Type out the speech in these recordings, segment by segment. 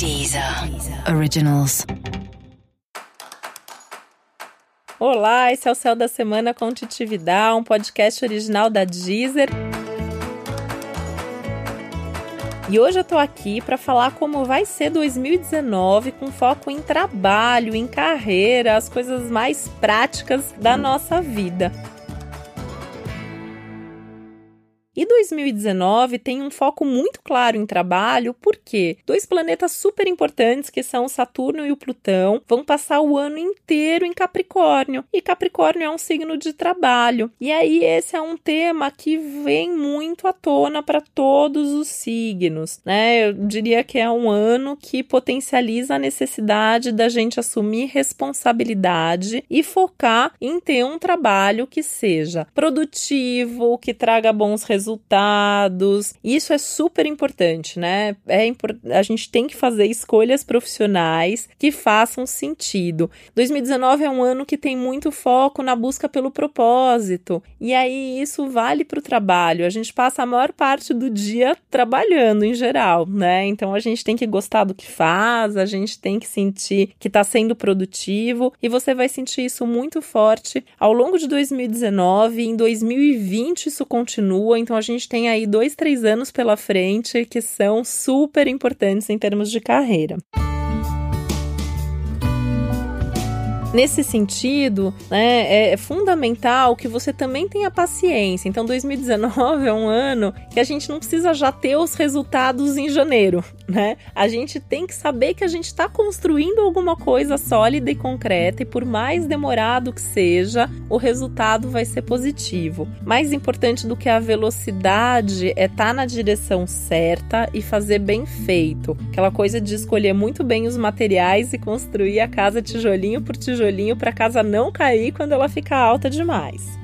Deezer Originals. Olá, esse é o Céu da Semana com Titividade, um podcast original da Deezer. E hoje eu tô aqui para falar como vai ser 2019 com foco em trabalho, em carreira, as coisas mais práticas da nossa vida. E 2019 tem um foco muito claro em trabalho, porque dois planetas super importantes, que são Saturno e o Plutão, vão passar o ano inteiro em Capricórnio. E Capricórnio é um signo de trabalho. E aí, esse é um tema que vem muito à tona para todos os signos, né? Eu diria que é um ano que potencializa a necessidade da gente assumir responsabilidade e focar em ter um trabalho que seja produtivo, que traga bons resultados resultados. Isso é super importante, né? É import... A gente tem que fazer escolhas profissionais que façam sentido. 2019 é um ano que tem muito foco na busca pelo propósito. E aí isso vale para o trabalho. A gente passa a maior parte do dia trabalhando em geral, né? Então a gente tem que gostar do que faz, a gente tem que sentir que está sendo produtivo e você vai sentir isso muito forte ao longo de 2019. Em 2020 isso continua, então a gente tem aí dois, três anos pela frente que são super importantes em termos de carreira. Nesse sentido, né, é fundamental que você também tenha paciência. Então, 2019 é um ano que a gente não precisa já ter os resultados em janeiro, né? A gente tem que saber que a gente está construindo alguma coisa sólida e concreta, e por mais demorado que seja, o resultado vai ser positivo. Mais importante do que a velocidade é estar tá na direção certa e fazer bem feito. Aquela coisa de escolher muito bem os materiais e construir a casa tijolinho por tijolinho tijolinho para a casa não cair quando ela ficar alta demais.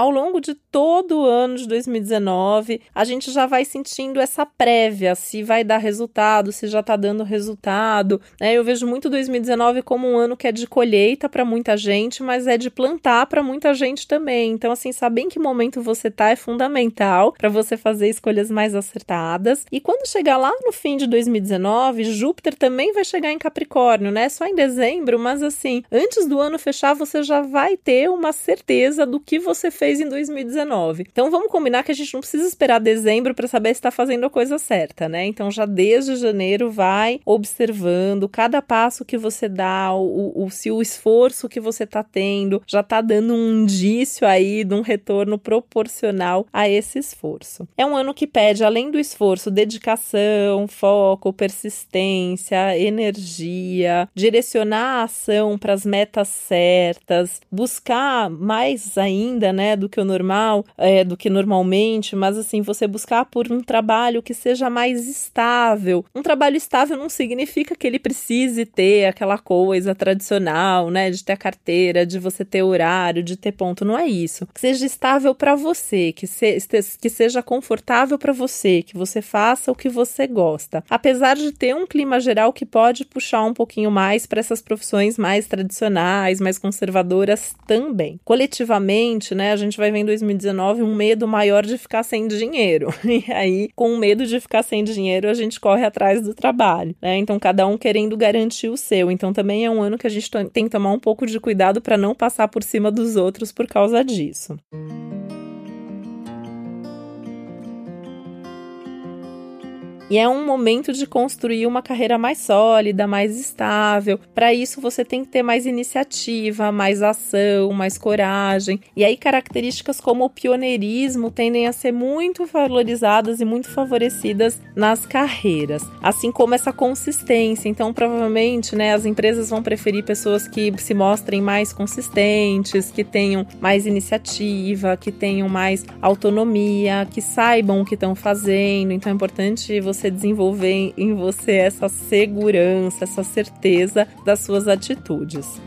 Ao longo de todo o ano de 2019, a gente já vai sentindo essa prévia, se vai dar resultado, se já está dando resultado. Né? Eu vejo muito 2019 como um ano que é de colheita para muita gente, mas é de plantar para muita gente também. Então, assim, saber em que momento você está é fundamental para você fazer escolhas mais acertadas. E quando chegar lá no fim de 2019, Júpiter também vai chegar em Capricórnio, né? Só em dezembro, mas assim, antes do ano fechar, você já vai ter uma certeza do que você fez em 2019. Então vamos combinar que a gente não precisa esperar dezembro para saber se está fazendo a coisa certa, né? Então já desde janeiro vai observando cada passo que você dá, o, o se o esforço que você está tendo já está dando um indício aí de um retorno proporcional a esse esforço. É um ano que pede, além do esforço, dedicação, foco, persistência, energia, direcionar a ação para as metas certas, buscar mais ainda, né? Do que o normal, é, do que normalmente, mas assim, você buscar por um trabalho que seja mais estável. Um trabalho estável não significa que ele precise ter aquela coisa tradicional, né, de ter a carteira, de você ter horário, de ter ponto, não é isso. Que seja estável para você, que, se, que seja confortável para você, que você faça o que você gosta. Apesar de ter um clima geral que pode puxar um pouquinho mais para essas profissões mais tradicionais, mais conservadoras também. Coletivamente, né, gente vai ver em 2019 um medo maior de ficar sem dinheiro. E aí, com o medo de ficar sem dinheiro, a gente corre atrás do trabalho, né? Então, cada um querendo garantir o seu. Então, também é um ano que a gente tem que tomar um pouco de cuidado para não passar por cima dos outros por causa disso. E é um momento de construir uma carreira mais sólida, mais estável. Para isso, você tem que ter mais iniciativa, mais ação, mais coragem. E aí, características como o pioneirismo tendem a ser muito valorizadas e muito favorecidas nas carreiras, assim como essa consistência. Então, provavelmente, né, as empresas vão preferir pessoas que se mostrem mais consistentes, que tenham mais iniciativa, que tenham mais autonomia, que saibam o que estão fazendo. Então, é importante você você desenvolver em você essa segurança, essa certeza das suas atitudes.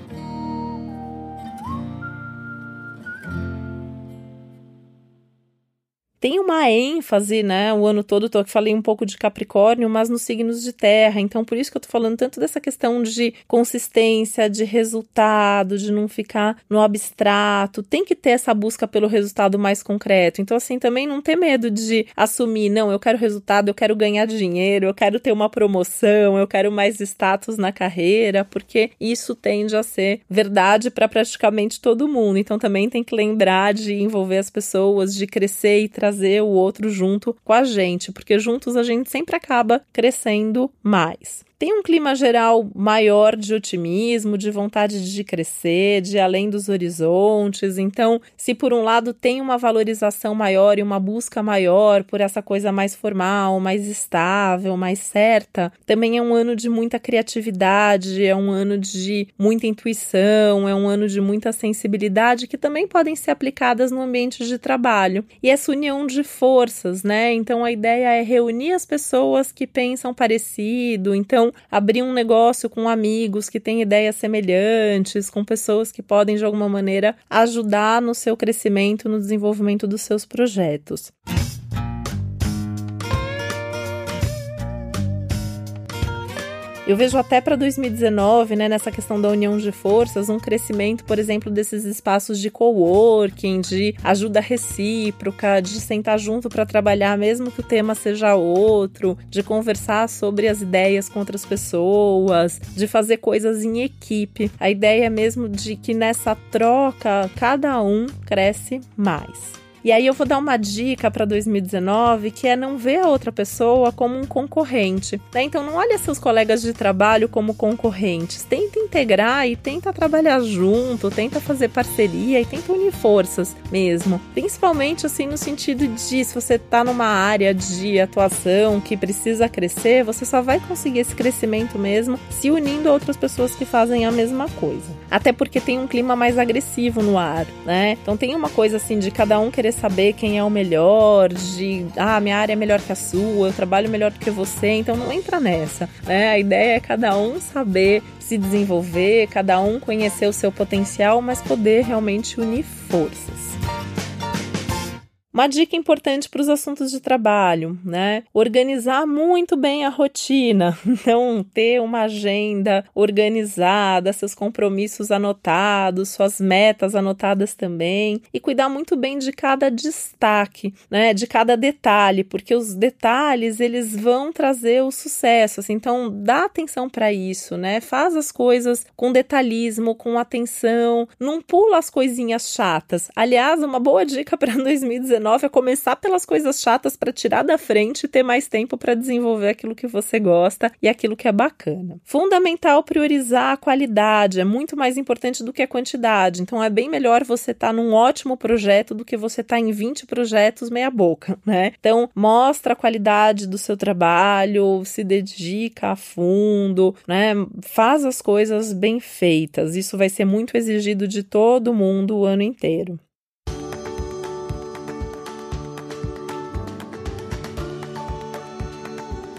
Tem uma ênfase, né? O ano todo, tô falei um pouco de Capricórnio, mas nos signos de terra. Então, por isso que eu tô falando tanto dessa questão de consistência, de resultado, de não ficar no abstrato. Tem que ter essa busca pelo resultado mais concreto. Então, assim, também não ter medo de assumir, não, eu quero resultado, eu quero ganhar dinheiro, eu quero ter uma promoção, eu quero mais status na carreira, porque isso tende a ser verdade para praticamente todo mundo. Então, também tem que lembrar de envolver as pessoas, de crescer e trazer o outro junto com a gente, porque juntos a gente sempre acaba crescendo mais tem um clima geral maior de otimismo, de vontade de crescer, de além dos horizontes. Então, se por um lado tem uma valorização maior e uma busca maior por essa coisa mais formal, mais estável, mais certa, também é um ano de muita criatividade, é um ano de muita intuição, é um ano de muita sensibilidade que também podem ser aplicadas no ambiente de trabalho. E essa união de forças, né? Então a ideia é reunir as pessoas que pensam parecido. Então, abrir um negócio com amigos que têm ideias semelhantes, com pessoas que podem de alguma maneira ajudar no seu crescimento, no desenvolvimento dos seus projetos. Eu vejo até para 2019, né, nessa questão da união de forças, um crescimento, por exemplo, desses espaços de coworking, de ajuda recíproca, de sentar junto para trabalhar, mesmo que o tema seja outro, de conversar sobre as ideias com outras pessoas, de fazer coisas em equipe. A ideia é mesmo de que nessa troca cada um cresce mais. E aí eu vou dar uma dica para 2019 que é não ver a outra pessoa como um concorrente. Né? Então não olhe seus colegas de trabalho como concorrentes. Tenta integrar e tenta trabalhar junto, tenta fazer parceria e tenta unir forças mesmo. Principalmente assim no sentido de se você está numa área de atuação que precisa crescer, você só vai conseguir esse crescimento mesmo se unindo a outras pessoas que fazem a mesma coisa. Até porque tem um clima mais agressivo no ar, né? Então tem uma coisa assim de cada um querer saber quem é o melhor, de ah, minha área é melhor que a sua, eu trabalho melhor do que você, então não entra nessa, né? A ideia é cada um saber se desenvolver, cada um conhecer o seu potencial, mas poder realmente unir forças. Uma dica importante para os assuntos de trabalho, né? Organizar muito bem a rotina. Então, ter uma agenda organizada, seus compromissos anotados, suas metas anotadas também, e cuidar muito bem de cada destaque, né? De cada detalhe, porque os detalhes eles vão trazer o sucesso. Assim, então, dá atenção para isso, né? Faz as coisas com detalhismo, com atenção, não pula as coisinhas chatas. Aliás, uma boa dica para 2019 19 é começar pelas coisas chatas para tirar da frente e ter mais tempo para desenvolver aquilo que você gosta e aquilo que é bacana. Fundamental priorizar a qualidade, é muito mais importante do que a quantidade. Então é bem melhor você estar tá num ótimo projeto do que você estar tá em 20 projetos meia boca, né? Então mostra a qualidade do seu trabalho, se dedica a fundo, né? Faz as coisas bem feitas. Isso vai ser muito exigido de todo mundo o ano inteiro.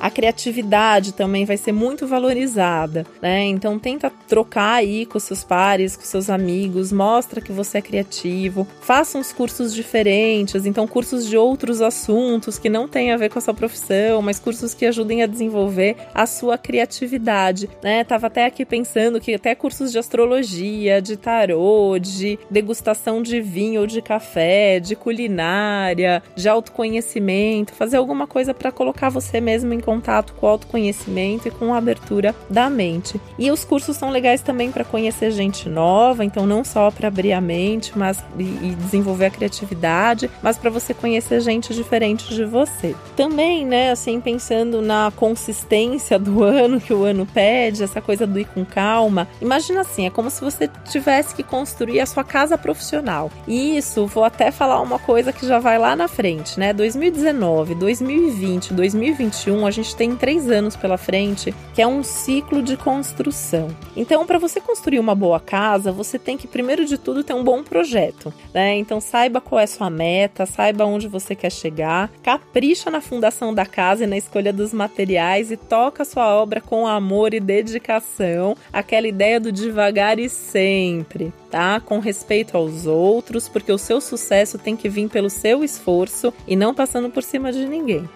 A criatividade também vai ser muito valorizada, né? Então tenta trocar aí com seus pares, com seus amigos, mostra que você é criativo, faça uns cursos diferentes, então cursos de outros assuntos que não têm a ver com a sua profissão, mas cursos que ajudem a desenvolver a sua criatividade, né? Tava até aqui pensando que até cursos de astrologia, de tarô, de degustação de vinho ou de café, de culinária, de autoconhecimento, fazer alguma coisa para colocar você mesmo em com o autoconhecimento e com a abertura da mente. E os cursos são legais também para conhecer gente nova, então não só para abrir a mente, mas e, e desenvolver a criatividade, mas para você conhecer gente diferente de você. Também, né, assim, pensando na consistência do ano que o ano pede, essa coisa do ir com calma. Imagina assim, é como se você tivesse que construir a sua casa profissional. E isso, vou até falar uma coisa que já vai lá na frente, né? 2019, 2020, 2021, a gente gente tem três anos pela frente, que é um ciclo de construção. Então, para você construir uma boa casa, você tem que, primeiro de tudo, ter um bom projeto, né? Então, saiba qual é a sua meta, saiba onde você quer chegar, capricha na fundação da casa e na escolha dos materiais e toca a sua obra com amor e dedicação, aquela ideia do devagar e sempre, tá? Com respeito aos outros, porque o seu sucesso tem que vir pelo seu esforço e não passando por cima de ninguém.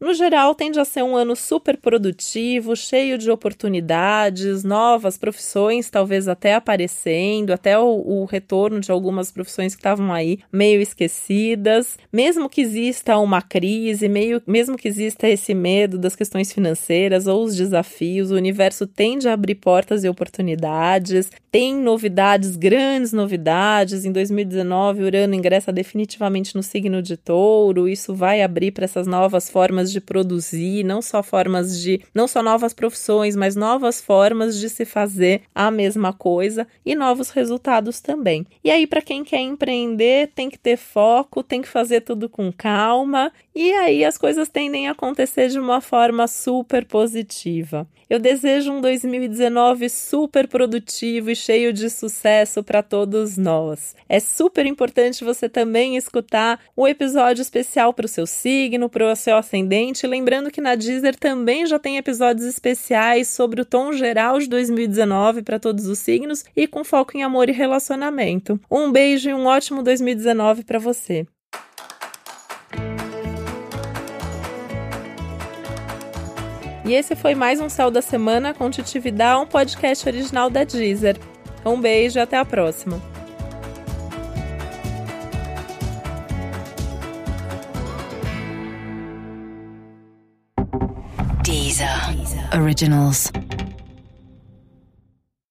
No geral, tende a ser um ano super produtivo, cheio de oportunidades, novas profissões talvez até aparecendo, até o, o retorno de algumas profissões que estavam aí meio esquecidas. Mesmo que exista uma crise, meio, mesmo que exista esse medo das questões financeiras ou os desafios, o universo tende a abrir portas e oportunidades. Tem novidades, grandes novidades. Em 2019, Urano ingressa definitivamente no signo de Touro. Isso vai abrir para essas novas formas de produzir, não só formas de, não só novas profissões, mas novas formas de se fazer a mesma coisa e novos resultados também. E aí para quem quer empreender, tem que ter foco, tem que fazer tudo com calma, e aí as coisas tendem a acontecer de uma forma super positiva. Eu desejo um 2019 super produtivo e cheio de sucesso para todos nós. É super importante você também escutar o um episódio especial para o seu signo, para o seu ascendente. Lembrando que na Deezer também já tem episódios especiais sobre o tom geral de 2019 para todos os signos e com foco em amor e relacionamento. Um beijo e um ótimo 2019 para você. E esse foi mais um Céu da Semana com Titividade, um podcast original da Deezer. Um beijo e até a próxima. Originals.